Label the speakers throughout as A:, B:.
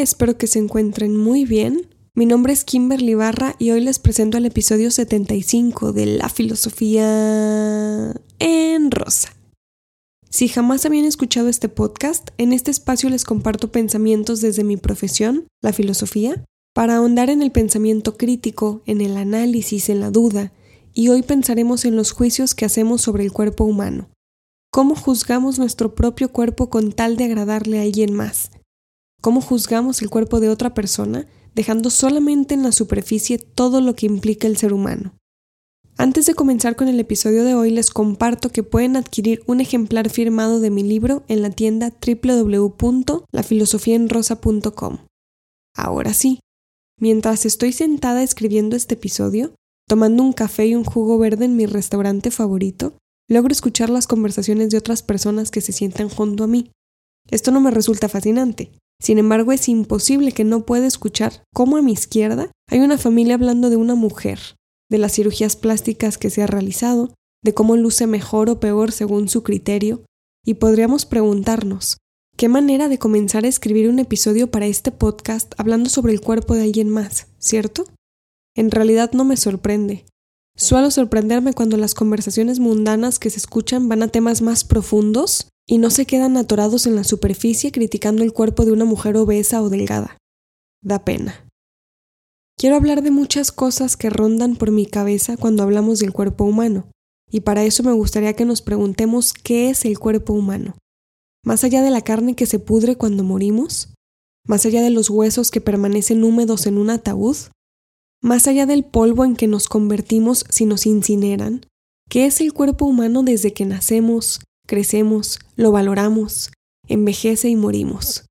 A: Espero que se encuentren muy bien. Mi nombre es Kimberly Barra y hoy les presento el episodio 75 de La Filosofía en Rosa. Si jamás habían escuchado este podcast, en este espacio les comparto pensamientos desde mi profesión, la filosofía, para ahondar en el pensamiento crítico, en el análisis, en la duda, y hoy pensaremos en los juicios que hacemos sobre el cuerpo humano. ¿Cómo juzgamos nuestro propio cuerpo con tal de agradarle a alguien más? Cómo juzgamos el cuerpo de otra persona, dejando solamente en la superficie todo lo que implica el ser humano. Antes de comenzar con el episodio de hoy, les comparto que pueden adquirir un ejemplar firmado de mi libro en la tienda www.lafilosofiaenrosa.com. Ahora sí, mientras estoy sentada escribiendo este episodio, tomando un café y un jugo verde en mi restaurante favorito, logro escuchar las conversaciones de otras personas que se sientan junto a mí. Esto no me resulta fascinante, sin embargo, es imposible que no pueda escuchar cómo a mi izquierda hay una familia hablando de una mujer, de las cirugías plásticas que se ha realizado, de cómo luce mejor o peor según su criterio, y podríamos preguntarnos, ¿qué manera de comenzar a escribir un episodio para este podcast hablando sobre el cuerpo de alguien más, cierto? En realidad no me sorprende. Suelo sorprenderme cuando las conversaciones mundanas que se escuchan van a temas más profundos y no se quedan atorados en la superficie criticando el cuerpo de una mujer obesa o delgada. Da pena. Quiero hablar de muchas cosas que rondan por mi cabeza cuando hablamos del cuerpo humano, y para eso me gustaría que nos preguntemos qué es el cuerpo humano. Más allá de la carne que se pudre cuando morimos, más allá de los huesos que permanecen húmedos en un ataúd, más allá del polvo en que nos convertimos si nos incineran, ¿qué es el cuerpo humano desde que nacemos, crecemos, lo valoramos, envejece y morimos.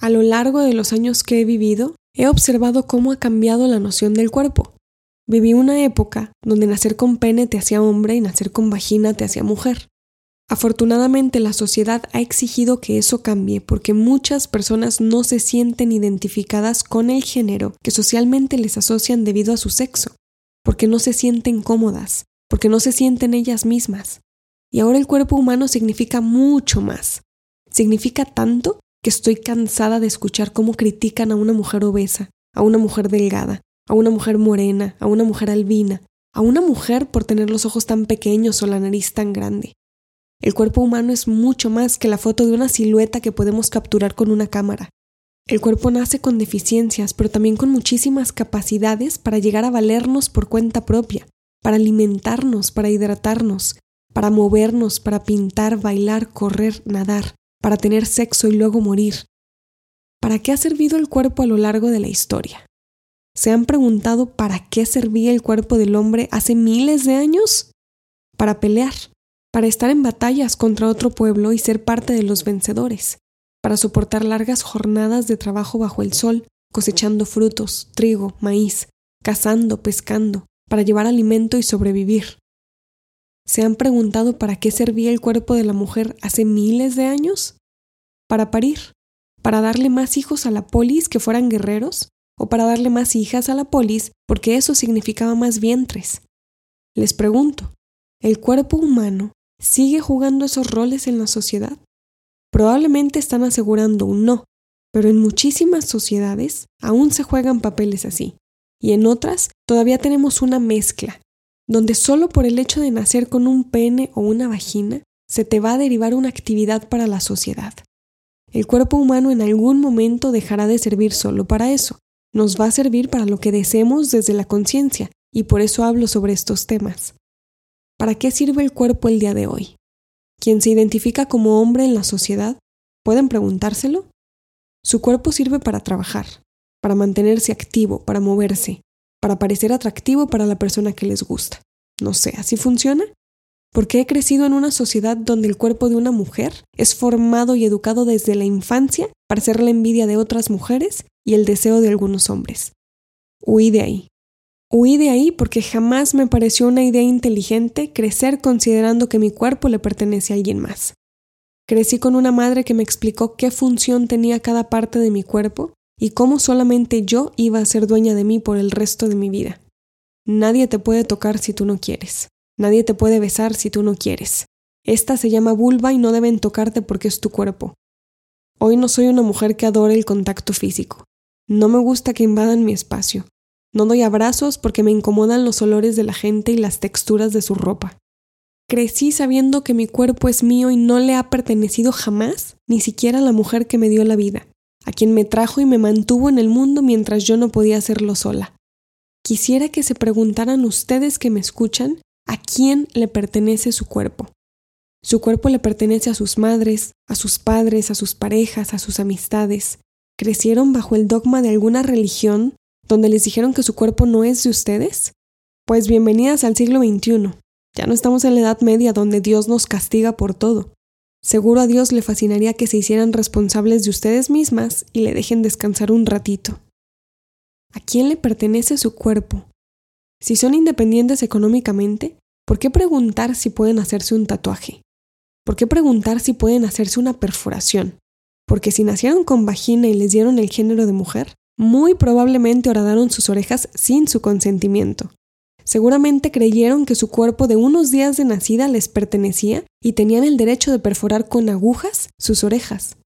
A: A lo largo de los años que he vivido, he observado cómo ha cambiado la noción del cuerpo. Viví una época donde nacer con pene te hacía hombre y nacer con vagina te hacía mujer. Afortunadamente la sociedad ha exigido que eso cambie porque muchas personas no se sienten identificadas con el género que socialmente les asocian debido a su sexo, porque no se sienten cómodas, porque no se sienten ellas mismas. Y ahora el cuerpo humano significa mucho más. Significa tanto que estoy cansada de escuchar cómo critican a una mujer obesa, a una mujer delgada, a una mujer morena, a una mujer albina, a una mujer por tener los ojos tan pequeños o la nariz tan grande. El cuerpo humano es mucho más que la foto de una silueta que podemos capturar con una cámara. El cuerpo nace con deficiencias, pero también con muchísimas capacidades para llegar a valernos por cuenta propia, para alimentarnos, para hidratarnos, para movernos, para pintar, bailar, correr, nadar, para tener sexo y luego morir. ¿Para qué ha servido el cuerpo a lo largo de la historia? ¿Se han preguntado para qué servía el cuerpo del hombre hace miles de años? Para pelear, para estar en batallas contra otro pueblo y ser parte de los vencedores, para soportar largas jornadas de trabajo bajo el sol, cosechando frutos, trigo, maíz, cazando, pescando, para llevar alimento y sobrevivir. ¿Se han preguntado para qué servía el cuerpo de la mujer hace miles de años? ¿Para parir? ¿Para darle más hijos a la polis que fueran guerreros? ¿O para darle más hijas a la polis porque eso significaba más vientres? Les pregunto, ¿el cuerpo humano sigue jugando esos roles en la sociedad? Probablemente están asegurando un no, pero en muchísimas sociedades aún se juegan papeles así, y en otras todavía tenemos una mezcla donde solo por el hecho de nacer con un pene o una vagina se te va a derivar una actividad para la sociedad. El cuerpo humano en algún momento dejará de servir solo para eso, nos va a servir para lo que deseemos desde la conciencia, y por eso hablo sobre estos temas. ¿Para qué sirve el cuerpo el día de hoy? Quien se identifica como hombre en la sociedad, ¿pueden preguntárselo? Su cuerpo sirve para trabajar, para mantenerse activo, para moverse, para parecer atractivo para la persona que les gusta. No sé, ¿así funciona? Porque he crecido en una sociedad donde el cuerpo de una mujer es formado y educado desde la infancia para ser la envidia de otras mujeres y el deseo de algunos hombres. Huí de ahí. Huí de ahí porque jamás me pareció una idea inteligente crecer considerando que mi cuerpo le pertenece a alguien más. Crecí con una madre que me explicó qué función tenía cada parte de mi cuerpo y cómo solamente yo iba a ser dueña de mí por el resto de mi vida. Nadie te puede tocar si tú no quieres. Nadie te puede besar si tú no quieres. Esta se llama vulva y no deben tocarte porque es tu cuerpo. Hoy no soy una mujer que adore el contacto físico. No me gusta que invadan mi espacio. No doy abrazos porque me incomodan los olores de la gente y las texturas de su ropa. Crecí sabiendo que mi cuerpo es mío y no le ha pertenecido jamás, ni siquiera a la mujer que me dio la vida, a quien me trajo y me mantuvo en el mundo mientras yo no podía hacerlo sola. Quisiera que se preguntaran ustedes que me escuchan a quién le pertenece su cuerpo. Su cuerpo le pertenece a sus madres, a sus padres, a sus parejas, a sus amistades. ¿Crecieron bajo el dogma de alguna religión donde les dijeron que su cuerpo no es de ustedes? Pues bienvenidas al siglo XXI. Ya no estamos en la Edad Media donde Dios nos castiga por todo. Seguro a Dios le fascinaría que se hicieran responsables de ustedes mismas y le dejen descansar un ratito. ¿A quién le pertenece su cuerpo? Si son independientes económicamente, ¿por qué preguntar si pueden hacerse un tatuaje? ¿Por qué preguntar si pueden hacerse una perforación? Porque si nacieron con vagina y les dieron el género de mujer, muy probablemente horadaron sus orejas sin su consentimiento. Seguramente creyeron que su cuerpo de unos días de nacida les pertenecía y tenían el derecho de perforar con agujas sus orejas.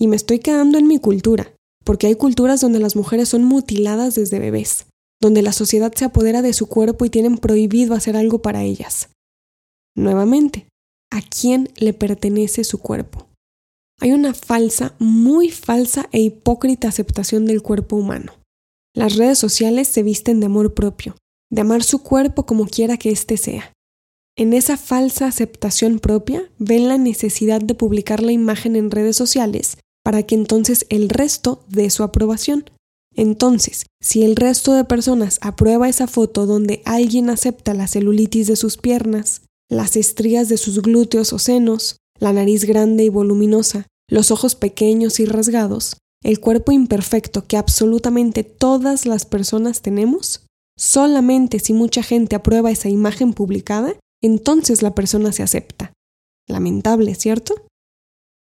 A: Y me estoy quedando en mi cultura, porque hay culturas donde las mujeres son mutiladas desde bebés, donde la sociedad se apodera de su cuerpo y tienen prohibido hacer algo para ellas. Nuevamente, ¿a quién le pertenece su cuerpo? Hay una falsa, muy falsa e hipócrita aceptación del cuerpo humano. Las redes sociales se visten de amor propio, de amar su cuerpo como quiera que éste sea. En esa falsa aceptación propia ven la necesidad de publicar la imagen en redes sociales para que entonces el resto dé su aprobación. Entonces, si el resto de personas aprueba esa foto donde alguien acepta la celulitis de sus piernas, las estrías de sus glúteos o senos, la nariz grande y voluminosa, los ojos pequeños y rasgados, el cuerpo imperfecto que absolutamente todas las personas tenemos, solamente si mucha gente aprueba esa imagen publicada, entonces la persona se acepta. Lamentable, ¿cierto?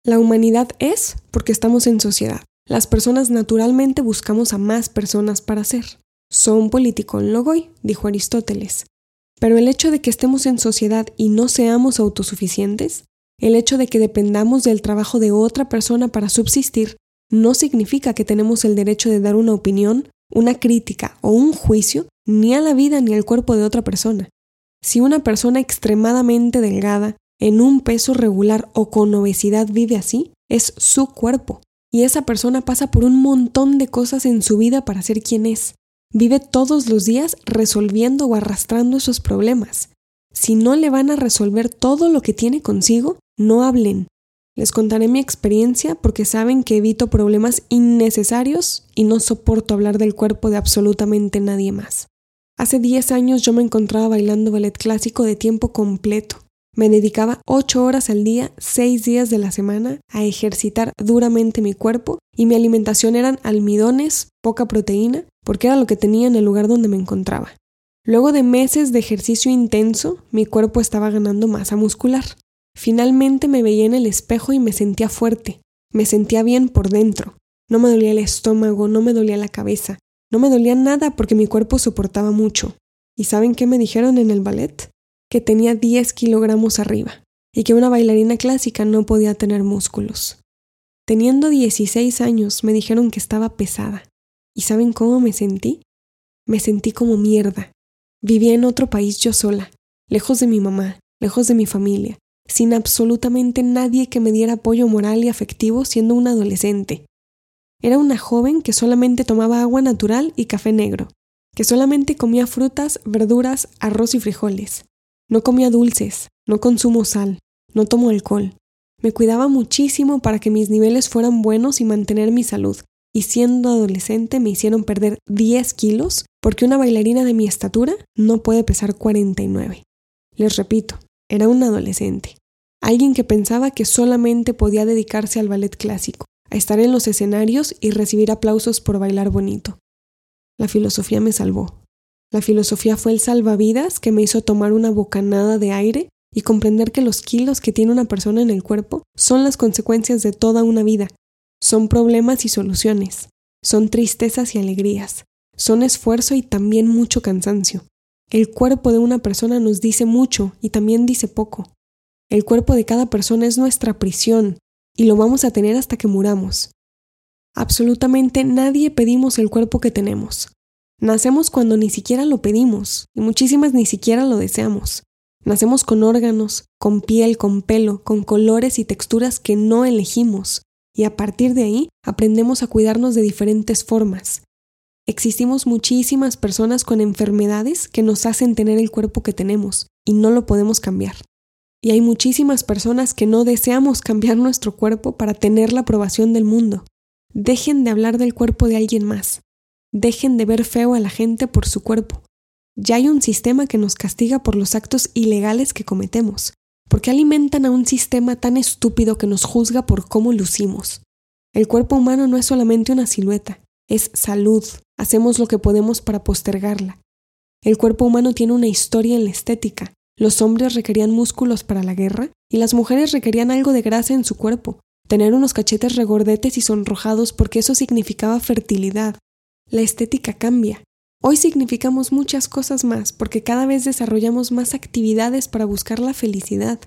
A: La humanidad es porque estamos en sociedad. Las personas naturalmente buscamos a más personas para ser. Son politicón logoi, dijo Aristóteles. Pero el hecho de que estemos en sociedad y no seamos autosuficientes el hecho de que dependamos del trabajo de otra persona para subsistir no significa que tenemos el derecho de dar una opinión, una crítica o un juicio ni a la vida ni al cuerpo de otra persona. Si una persona extremadamente delgada, en un peso regular o con obesidad vive así, es su cuerpo. Y esa persona pasa por un montón de cosas en su vida para ser quien es. Vive todos los días resolviendo o arrastrando esos problemas. Si no le van a resolver todo lo que tiene consigo, no hablen. Les contaré mi experiencia porque saben que evito problemas innecesarios y no soporto hablar del cuerpo de absolutamente nadie más. Hace 10 años yo me encontraba bailando ballet clásico de tiempo completo. Me dedicaba 8 horas al día, 6 días de la semana, a ejercitar duramente mi cuerpo y mi alimentación eran almidones, poca proteína, porque era lo que tenía en el lugar donde me encontraba. Luego de meses de ejercicio intenso, mi cuerpo estaba ganando masa muscular. Finalmente me veía en el espejo y me sentía fuerte, me sentía bien por dentro. No me dolía el estómago, no me dolía la cabeza, no me dolía nada porque mi cuerpo soportaba mucho. ¿Y saben qué me dijeron en el ballet? Que tenía 10 kilogramos arriba y que una bailarina clásica no podía tener músculos. Teniendo 16 años me dijeron que estaba pesada. ¿Y saben cómo me sentí? Me sentí como mierda. Vivía en otro país yo sola, lejos de mi mamá, lejos de mi familia, sin absolutamente nadie que me diera apoyo moral y afectivo siendo una adolescente. Era una joven que solamente tomaba agua natural y café negro, que solamente comía frutas, verduras, arroz y frijoles. No comía dulces, no consumo sal, no tomo alcohol. Me cuidaba muchísimo para que mis niveles fueran buenos y mantener mi salud, y siendo adolescente me hicieron perder 10 kilos porque una bailarina de mi estatura no puede pesar 49. Les repito, era un adolescente, alguien que pensaba que solamente podía dedicarse al ballet clásico, a estar en los escenarios y recibir aplausos por bailar bonito. La filosofía me salvó. La filosofía fue el salvavidas que me hizo tomar una bocanada de aire y comprender que los kilos que tiene una persona en el cuerpo son las consecuencias de toda una vida. Son problemas y soluciones. Son tristezas y alegrías. Son esfuerzo y también mucho cansancio. El cuerpo de una persona nos dice mucho y también dice poco. El cuerpo de cada persona es nuestra prisión y lo vamos a tener hasta que muramos. Absolutamente nadie pedimos el cuerpo que tenemos. Nacemos cuando ni siquiera lo pedimos, y muchísimas ni siquiera lo deseamos. Nacemos con órganos, con piel, con pelo, con colores y texturas que no elegimos, y a partir de ahí aprendemos a cuidarnos de diferentes formas. Existimos muchísimas personas con enfermedades que nos hacen tener el cuerpo que tenemos, y no lo podemos cambiar. Y hay muchísimas personas que no deseamos cambiar nuestro cuerpo para tener la aprobación del mundo. Dejen de hablar del cuerpo de alguien más. Dejen de ver feo a la gente por su cuerpo. Ya hay un sistema que nos castiga por los actos ilegales que cometemos. ¿Por qué alimentan a un sistema tan estúpido que nos juzga por cómo lucimos? El cuerpo humano no es solamente una silueta, es salud. Hacemos lo que podemos para postergarla. El cuerpo humano tiene una historia en la estética. Los hombres requerían músculos para la guerra y las mujeres requerían algo de grasa en su cuerpo, tener unos cachetes regordetes y sonrojados porque eso significaba fertilidad. La estética cambia, Hoy significamos muchas cosas más porque cada vez desarrollamos más actividades para buscar la felicidad.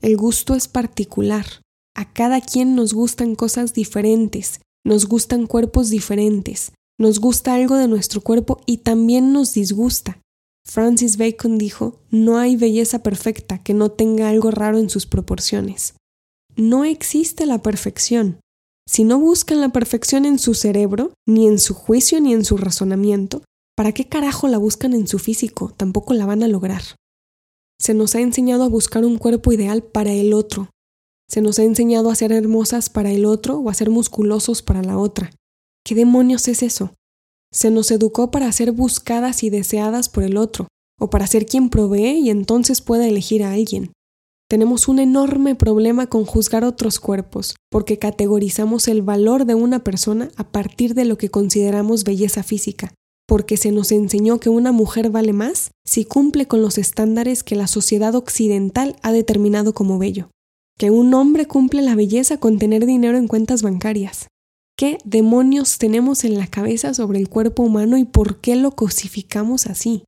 A: El gusto es particular. A cada quien nos gustan cosas diferentes, nos gustan cuerpos diferentes, nos gusta algo de nuestro cuerpo y también nos disgusta. Francis Bacon dijo, no hay belleza perfecta que no tenga algo raro en sus proporciones. No existe la perfección. Si no buscan la perfección en su cerebro, ni en su juicio, ni en su razonamiento, ¿Para qué carajo la buscan en su físico? Tampoco la van a lograr. Se nos ha enseñado a buscar un cuerpo ideal para el otro. Se nos ha enseñado a ser hermosas para el otro o a ser musculosos para la otra. ¿Qué demonios es eso? Se nos educó para ser buscadas y deseadas por el otro, o para ser quien provee y entonces pueda elegir a alguien. Tenemos un enorme problema con juzgar otros cuerpos, porque categorizamos el valor de una persona a partir de lo que consideramos belleza física, porque se nos enseñó que una mujer vale más si cumple con los estándares que la sociedad occidental ha determinado como bello, que un hombre cumple la belleza con tener dinero en cuentas bancarias. ¿Qué demonios tenemos en la cabeza sobre el cuerpo humano y por qué lo cosificamos así?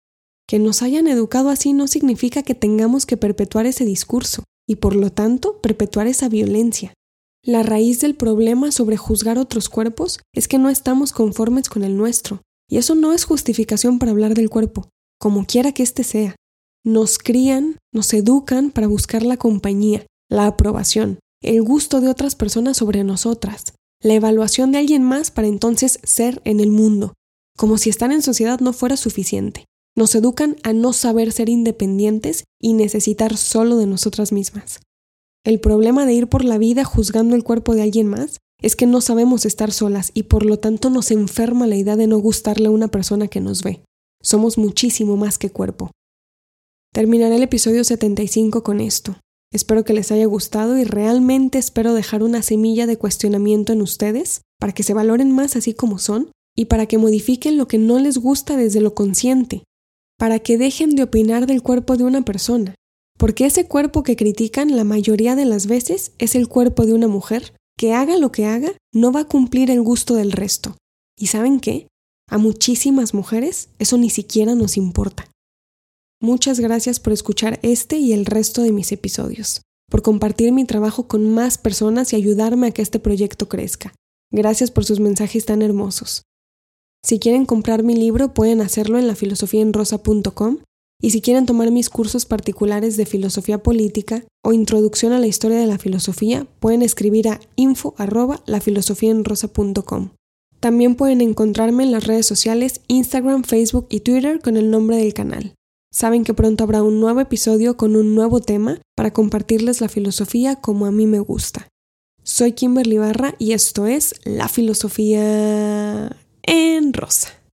A: Que nos hayan educado así no significa que tengamos que perpetuar ese discurso y por lo tanto perpetuar esa violencia. La raíz del problema sobre juzgar otros cuerpos es que no estamos conformes con el nuestro, y eso no es justificación para hablar del cuerpo, como quiera que éste sea. Nos crían, nos educan para buscar la compañía, la aprobación, el gusto de otras personas sobre nosotras, la evaluación de alguien más para entonces ser en el mundo, como si estar en sociedad no fuera suficiente. Nos educan a no saber ser independientes y necesitar solo de nosotras mismas. El problema de ir por la vida juzgando el cuerpo de alguien más es que no sabemos estar solas y por lo tanto nos enferma la idea de no gustarle a una persona que nos ve. Somos muchísimo más que cuerpo. Terminaré el episodio 75 con esto. Espero que les haya gustado y realmente espero dejar una semilla de cuestionamiento en ustedes para que se valoren más así como son y para que modifiquen lo que no les gusta desde lo consciente, para que dejen de opinar del cuerpo de una persona, porque ese cuerpo que critican la mayoría de las veces es el cuerpo de una mujer que haga lo que haga, no va a cumplir el gusto del resto. ¿Y saben qué? A muchísimas mujeres eso ni siquiera nos importa. Muchas gracias por escuchar este y el resto de mis episodios, por compartir mi trabajo con más personas y ayudarme a que este proyecto crezca. Gracias por sus mensajes tan hermosos. Si quieren comprar mi libro pueden hacerlo en lafilosofiaenrosa.com y si quieren tomar mis cursos particulares de filosofía política o introducción a la historia de la filosofía, pueden escribir a info También pueden encontrarme en las redes sociales Instagram, Facebook y Twitter con el nombre del canal. Saben que pronto habrá un nuevo episodio con un nuevo tema para compartirles la filosofía como a mí me gusta. Soy Kimberly Barra y esto es La Filosofía en Rosa.